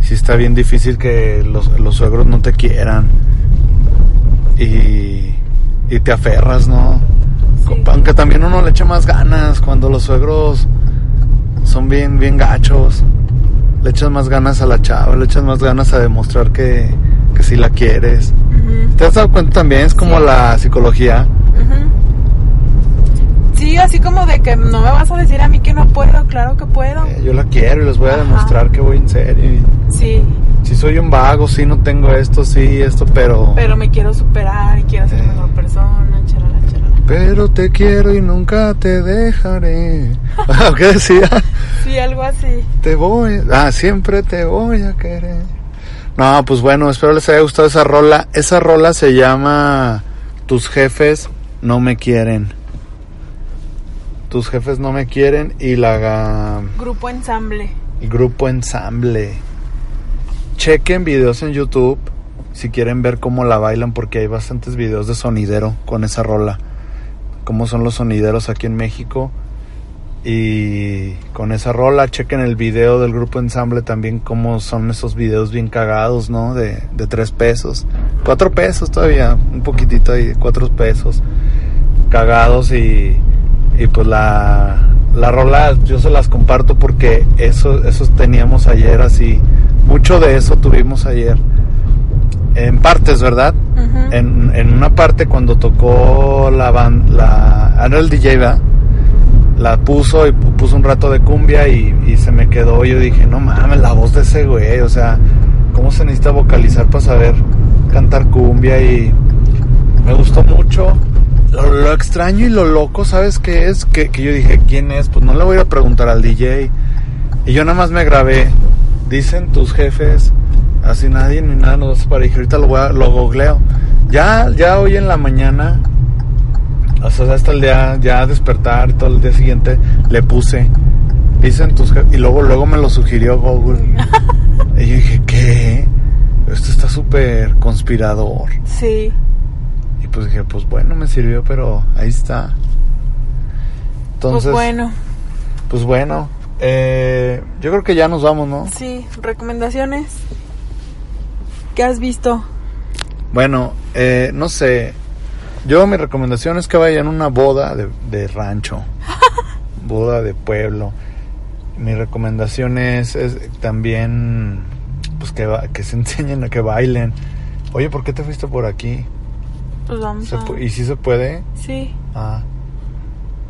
sí está bien difícil que los, los suegros no te quieran y, y te aferras, ¿no? Sí. Aunque también uno le echa más ganas cuando los suegros son bien, bien gachos. Le echas más ganas a la chava, le echas más ganas a demostrar que, que sí la quieres. ¿Te has dado cuenta también? Es como Sí. la psicología. Sí, así como de que no me vas a decir a mí que no puedo, claro que puedo. Eh, yo la quiero y les voy a Ajá. demostrar que voy en serio. y Sí, Si soy un vago, sí, no tengo esto, sí, esto, pero... pero me quiero superar y quiero ser Eh. mejor persona, charala, charala. Pero te quiero y nunca te dejaré. [LAUGHS] Ah, ¿Qué decía? Sí, algo así. Te voy... Ah, siempre te voy a querer. No, pues bueno, espero les haya gustado esa rola. Esa rola se llama Tus jefes no me quieren. Tus jefes no me quieren y la... Grupo ensamble. Grupo ensamble. Chequen videos en YouTube si quieren ver cómo la bailan porque hay bastantes videos de sonidero con esa rola. Cómo son los sonideros aquí en México. Y con esa rola, chequen el video del grupo ensamble también cómo son esos videos bien cagados, ¿no? De, de tres pesos. Cuatro pesos todavía, un poquitito ahí, cuatro pesos. Cagados y, y pues la, la rola yo se las comparto porque eso, esos teníamos ayer así. Mucho de eso tuvimos ayer en partes, ¿verdad? En, en una parte cuando tocó la band, la, era el DJ, ¿verdad? La puso y pu- puso un rato de cumbia y, y se me quedó. Yo dije, no mames, la voz de ese güey, o sea, ¿cómo se necesita vocalizar para saber cantar cumbia? Y me gustó mucho. Lo, lo extraño y lo loco, ¿sabes qué es? Que, que yo dije, ¿quién es? Pues no le voy a preguntar al DJ. Y yo nada más me grabé. Dicen tus jefes, así nadie ni nada nos para dije, ahorita lo voy a, lo googleo. Ya, ya hoy en la mañana, o sea, hasta el día, ya despertar, todo el día siguiente, le puse, dicen tus jefes, y luego, luego me lo sugirió Google. [LAUGHS] y yo dije, ¿qué? Esto está súper conspirador. Sí. Y pues dije, pues bueno, me sirvió, pero ahí está. Entonces, pues bueno, pues bueno, eh, yo creo que ya nos vamos, ¿no? sí, recomendaciones. ¿Qué has visto? Bueno, eh, no sé. Yo mi recomendación es que vayan a una boda de, de rancho, [LAUGHS] boda de pueblo. Mi recomendación es, es también pues que, que se [LAUGHS] enseñen a que bailen. Oye, ¿por qué te fuiste por aquí? Pues vamos ¿Se a... pu- ¿Y si se puede? Sí. Ah,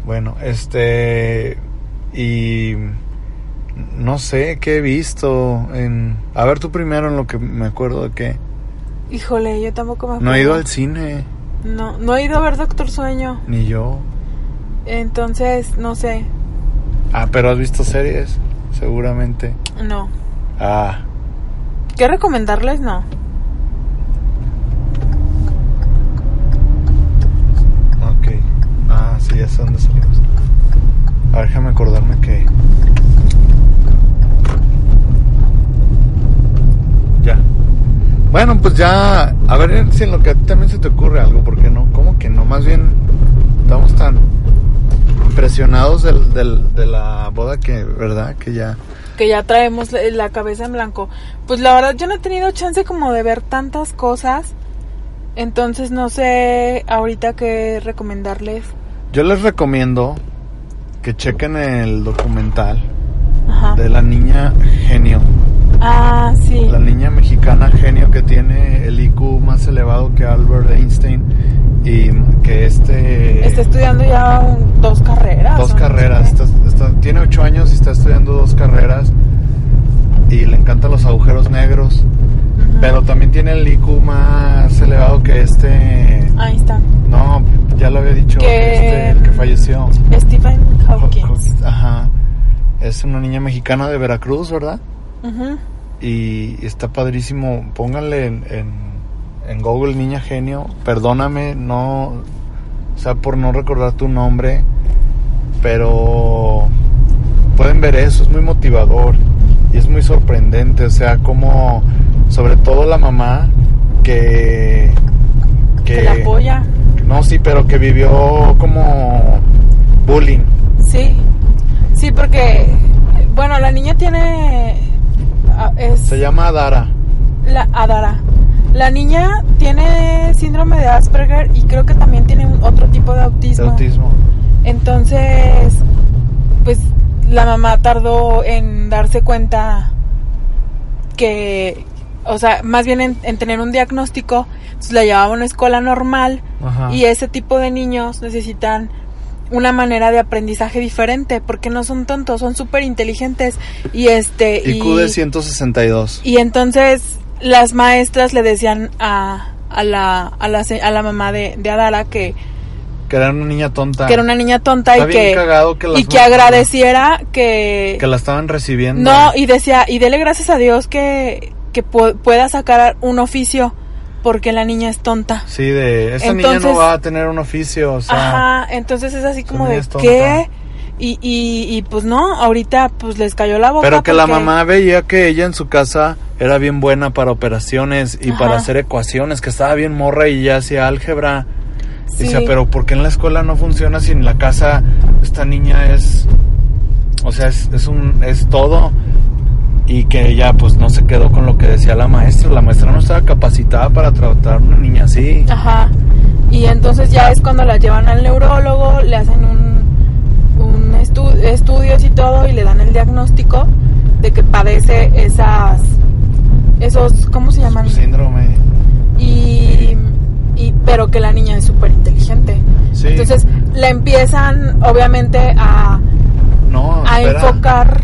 bueno, este y no sé qué he visto en. A ver tú primero en lo que me acuerdo de que Híjole, yo tampoco me no he ido acuerdo. al cine No, no he ido a ver Doctor Sueño. ni yo. Entonces, no sé. Ah, pero has visto series, seguramente. No. Ah, ¿Qué recomendarles? No. ok. Ah, sí, ya sé dónde salimos. A ver, déjame acordarme que. Ya. Bueno, pues ya. A ver si en lo que a ti también se te ocurre algo, porque no, ¿cómo que no? Más bien, estamos tan impresionados del, del- de la boda que, ¿verdad? Que ya. Que ya traemos la- la cabeza en blanco. Pues la verdad yo no he tenido chance como de ver tantas cosas. Entonces no sé ahorita qué recomendarles. Yo les recomiendo que chequen el documental Ajá. de la niña genio. Ah, sí. La niña mexicana genio que tiene el IQ más elevado que Albert Einstein y que este... Está estudiando ya un- dos carreras. dos carreras. Está- tiene ocho años y está estudiando dos carreras y le encantan los agujeros negros. Pero también tiene el IQ más elevado que este... Ahí está. No, ya lo había dicho, Que- este, el que falleció. Stephen Hawking. Ajá. Es una niña mexicana de Veracruz, ¿verdad? Ujú. y está padrísimo. Pónganle en, en, en Google Niña Genio. Perdóname, no. O sea, por no recordar tu nombre. Pero pueden ver eso, es muy motivador y es muy sorprendente. O sea, como, sobre todo la mamá que. Que la apoya. No, sí, pero que vivió como bullying. Sí. Sí, porque, bueno, la niña tiene... ah, Es Se llama Dara. la Adara. La niña tiene síndrome de Asperger y creo que también tiene un- otro tipo de De autismo. autismo. Entonces, pues la mamá tardó en darse cuenta que, o sea, más bien en, en tener un diagnóstico, entonces la llevaba a una escuela normal Ajá. y ese tipo de niños necesitan una manera de aprendizaje diferente porque no son tontos, son súper inteligentes y este IQ de 162. y entonces las maestras le decían a, a la a la, se- a la mamá de, de Adara que, Que era una niña tonta. que era una niña tonta Está y bien que cagado que las y que agradeciera que, Que la estaban recibiendo. no y decía y dele gracias a Dios que que pu- pueda sacar un oficio porque la niña es tonta. Sí, de esa niña no va a tener un oficio, o sea, Ajá, entonces es así como de qué y, y, y pues no, ahorita pues les cayó la boca. pero que la mamá veía que ella en su casa era bien buena para operaciones y Ajá. para hacer ecuaciones, que estaba bien morra y ya hacía álgebra. Sí. Decía, pero ¿por qué en la escuela no funciona si en la casa esta niña es, o sea, es, es un, es todo? Y que ella pues no se quedó con lo que decía la maestra. La maestra no estaba capacitada para tratar a una niña así. Ajá. Y entonces ya es cuando la llevan al neurólogo, le hacen un, un estu- estudios y todo y le dan el diagnóstico de que padece esas esos ¿cómo se llaman? Síndrome. y, y- pero que la niña es súper inteligente. Sí. Entonces la empiezan obviamente a, No, a enfocar.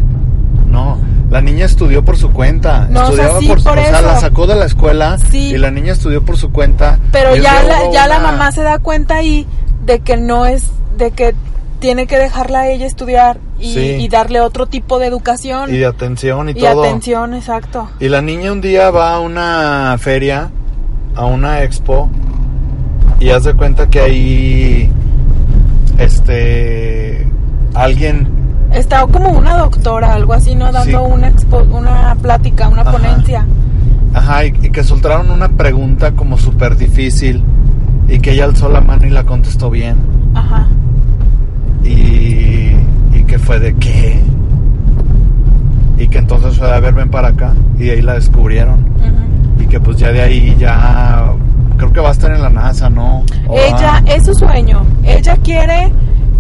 No, la niña estudió por su cuenta. No, o sea, Estudiaba sí, por, por o sea, la sacó de la escuela Sí. y la niña estudió por su cuenta. Pero Y ya la, ya la mamá se da cuenta ahí de que no es, de que tiene que dejarla a ella estudiar y, Sí. y darle otro tipo de educación y de atención y, y todo. atención, exacto. Y la niña un día va a una feria, a una expo, y hace cuenta que ahí, este, alguien, Está como una doctora, algo así, ¿no? Dando Sí. una, expo- una plática, una Ajá. ponencia. ajá, y, y que soltaron una pregunta como súper difícil, y que ella alzó la mano y la contestó bien, Ajá. y, y que fue de qué, y que entonces fue de a ver, ven para acá, y ahí la descubrieron, ujú. y que pues ya de ahí ya, creo que va a estar en la NASA, ¿no? O Ella, va- es su sueño. Ella quiere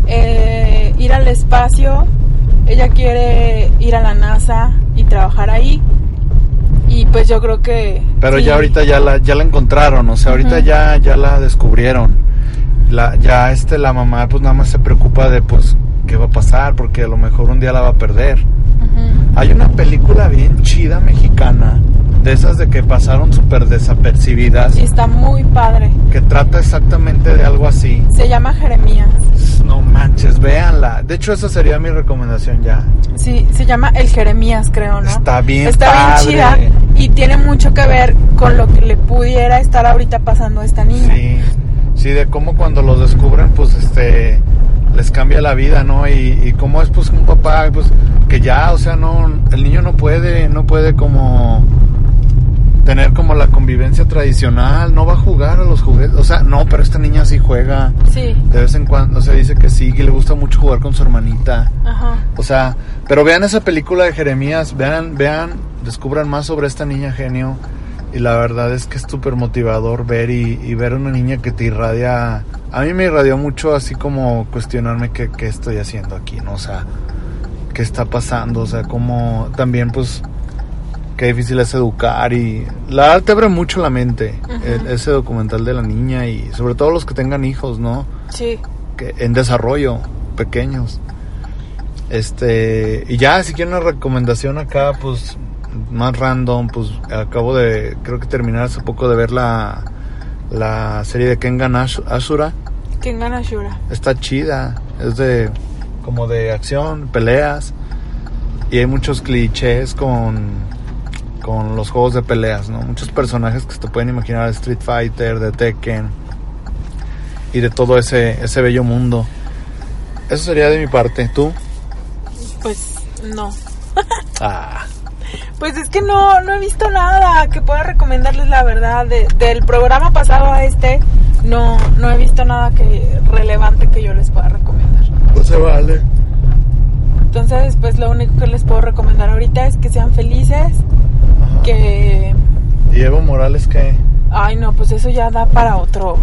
eh, ir al espacio, ella quiere ir a la NASA y trabajar ahí. Y pues yo creo que... Pero sí. ya ahorita ya la, ya la encontraron, o sea, ahorita ya, ya la descubrieron. La, ya este, la mamá pues nada más se preocupa de pues qué va a pasar, porque a lo mejor un día la va a perder. Hay una película bien chida mexicana, de esas de que pasaron súper desapercibidas, Y está muy padre. que trata exactamente de algo así. Se llama Jeremías. No manches, véanla. De hecho, esa sería mi recomendación ya. Sí, se llama El Jeremías, creo, ¿no? Está bien Está padre. bien chida y tiene mucho que ver con lo que le pudiera estar ahorita pasando a esta niña. Sí, sí, de cómo cuando los descubren, pues, este, les cambia la vida, ¿no? Y, y cómo es, pues, un papá, pues, que ya, o sea, no, el niño no puede, no puede como tener como la convivencia tradicional, no va a jugar a los juguetes, o sea, no, pero esta niña sí juega, Sí, de vez en cuando, o sea, dice que sí, que le gusta mucho jugar con su hermanita. ajá. O sea, pero vean esa película de Jeremías, vean, vean, descubran más sobre esta niña genio. Y la verdad es que es súper motivador ver y, y ver una niña que te irradia. A mí me irradió mucho así como cuestionarme qué, qué estoy haciendo aquí, ¿no? O sea, qué está pasando, o sea, cómo también pues qué difícil es educar y la te abre mucho la mente el- ese documental de la niña y sobre todo los que tengan hijos, ¿no? Sí. que en desarrollo, pequeños. Este, y ya, si quieren una recomendación acá, pues más random, pues acabo de, creo que terminar hace poco de ver la, la serie de Kengan Ash- Ashura. ¿Quién gana Shura? Está chida, es de, como de acción, peleas, y hay muchos clichés con, con los juegos de peleas, ¿no? Muchos personajes que se te pueden imaginar de Street Fighter, de Tekken, y de todo ese, ese bello mundo. Eso sería de mi parte. ¿Tú? Pues no. [LAUGHS] Ah, Pues es que no, no he visto nada que pueda recomendarles la verdad. De- del programa pasado a este, no, no he visto nada que relevante que yo les pueda recomendar. pues se vale. Entonces, pues lo único que les puedo recomendar ahorita es que sean felices. Que... ¿Y Evo Morales qué? Ay, no, pues eso ya da para otro...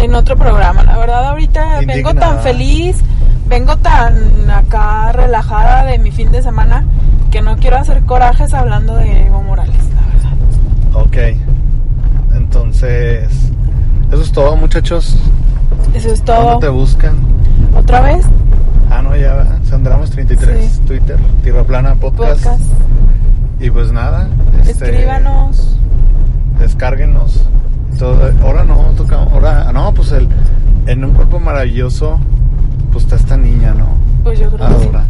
En otro programa. La verdad, ahorita vengo tan feliz, vengo tan acá relajada de mi fin de semana, que no quiero hacer corajes hablando de Evo Morales, la verdad. Ok. Entonces, eso es todo, muchachos. Eso es ¿Dónde todo. te buscan? ¿Otra vez? Ah, no, ya, ¿verdad? Sandramas 33, Sí. Twitter, Tierra Plana Podcast. Podcast. Y pues nada. este, Escríbanos. Descárguenos. Todo, ahora no, toca, ahora, no, pues el, en un cuerpo maravilloso, pues está esta niña, ¿no? Pues yo creo que sí. Ahora.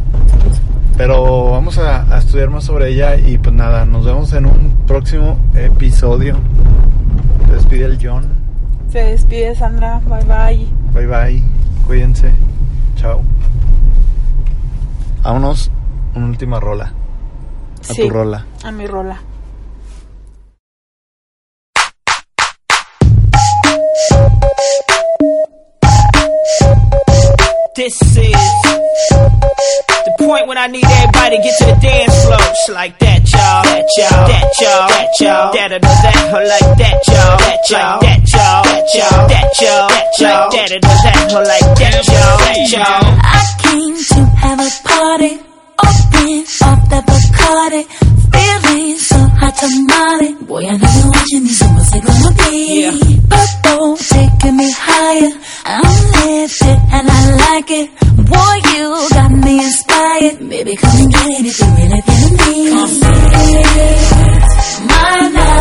Pero vamos a, a estudiar más sobre ella y pues nada, nos vemos en un próximo episodio. Te despide el John. Se despide Sandra. Bye bye. Bye bye. Cuídense. Chao. Vámonos, una última rola. A Sí, tu rola. A mi rola. This is the point when I need everybody to get to the dance floor. Just like that, y'all. That y'all. That y'all. That y'all. That or that or like that, y'all. That y'all. That y'all. That y'all. That y'all. That y'all. That or that or like that, y'all. That y'all. I came to have a party, open up the Bacardi, feeling so hot tamale, Boy, I know you're watching me, so what's it gonna be? Yeah. Purple, taking me higher. I'm lifted and I like it. Boy, you got me inspired. Baby, come and get it if you really feeling me. My night.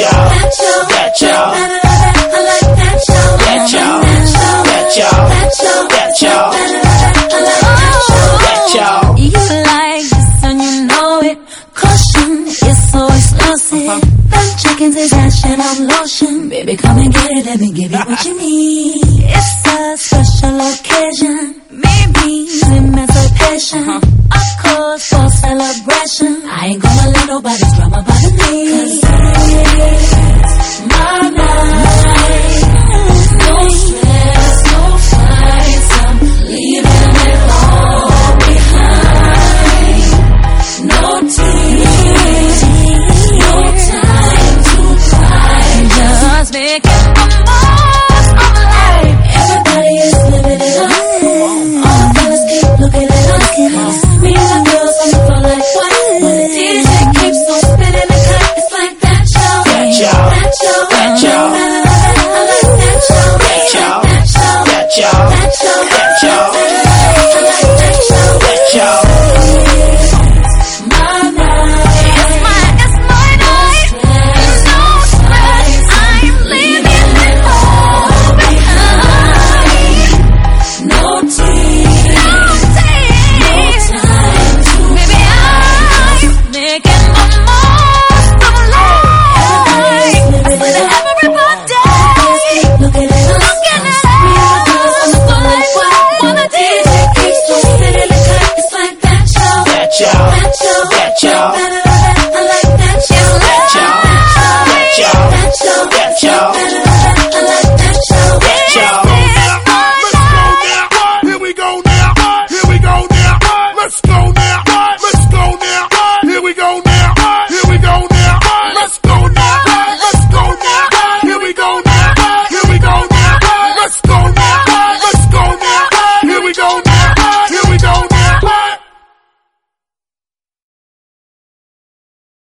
you That. That. That. That. That. You like this and you know it. Caution, it's always lousy. Don't check into and I'm lotion. Baby, come and get it, let me give you what you need. It's a special occasion. Maybe emancipation. Of course, for celebration. I ain't gonna let nobody's drama by the Yes.